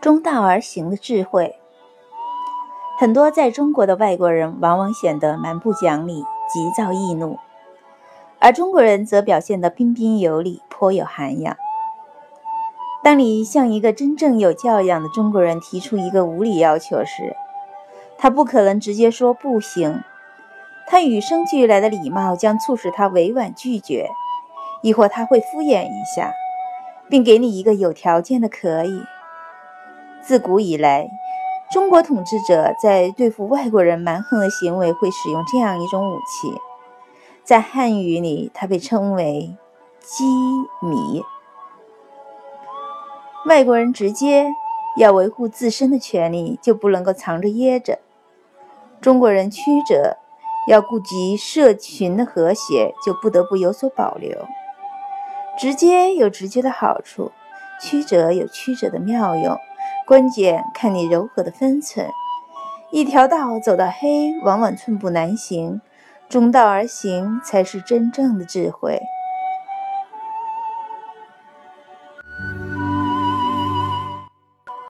中道而行的智慧。很多在中国的外国人往往显得蛮不讲理、急躁易怒，而中国人则表现得彬彬有礼、颇有涵养。当你向一个真正有教养的中国人提出一个无理要求时，他不可能直接说不行，他与生俱来的礼貌将促使他委婉拒绝，亦或他会敷衍一下，并给你一个有条件的可以。自古以来，中国统治者在对付外国人蛮横的行为会使用这样一种武器，在汉语里，它被称为“机米”。外国人直接要维护自身的权利，就不能够藏着掖着；中国人曲折要顾及社群的和谐，就不得不有所保留。直接有直接的好处，曲折有曲折的妙用，关键看你柔和的分寸。一条道走到黑，往往寸步难行，中道而行才是真正的智慧。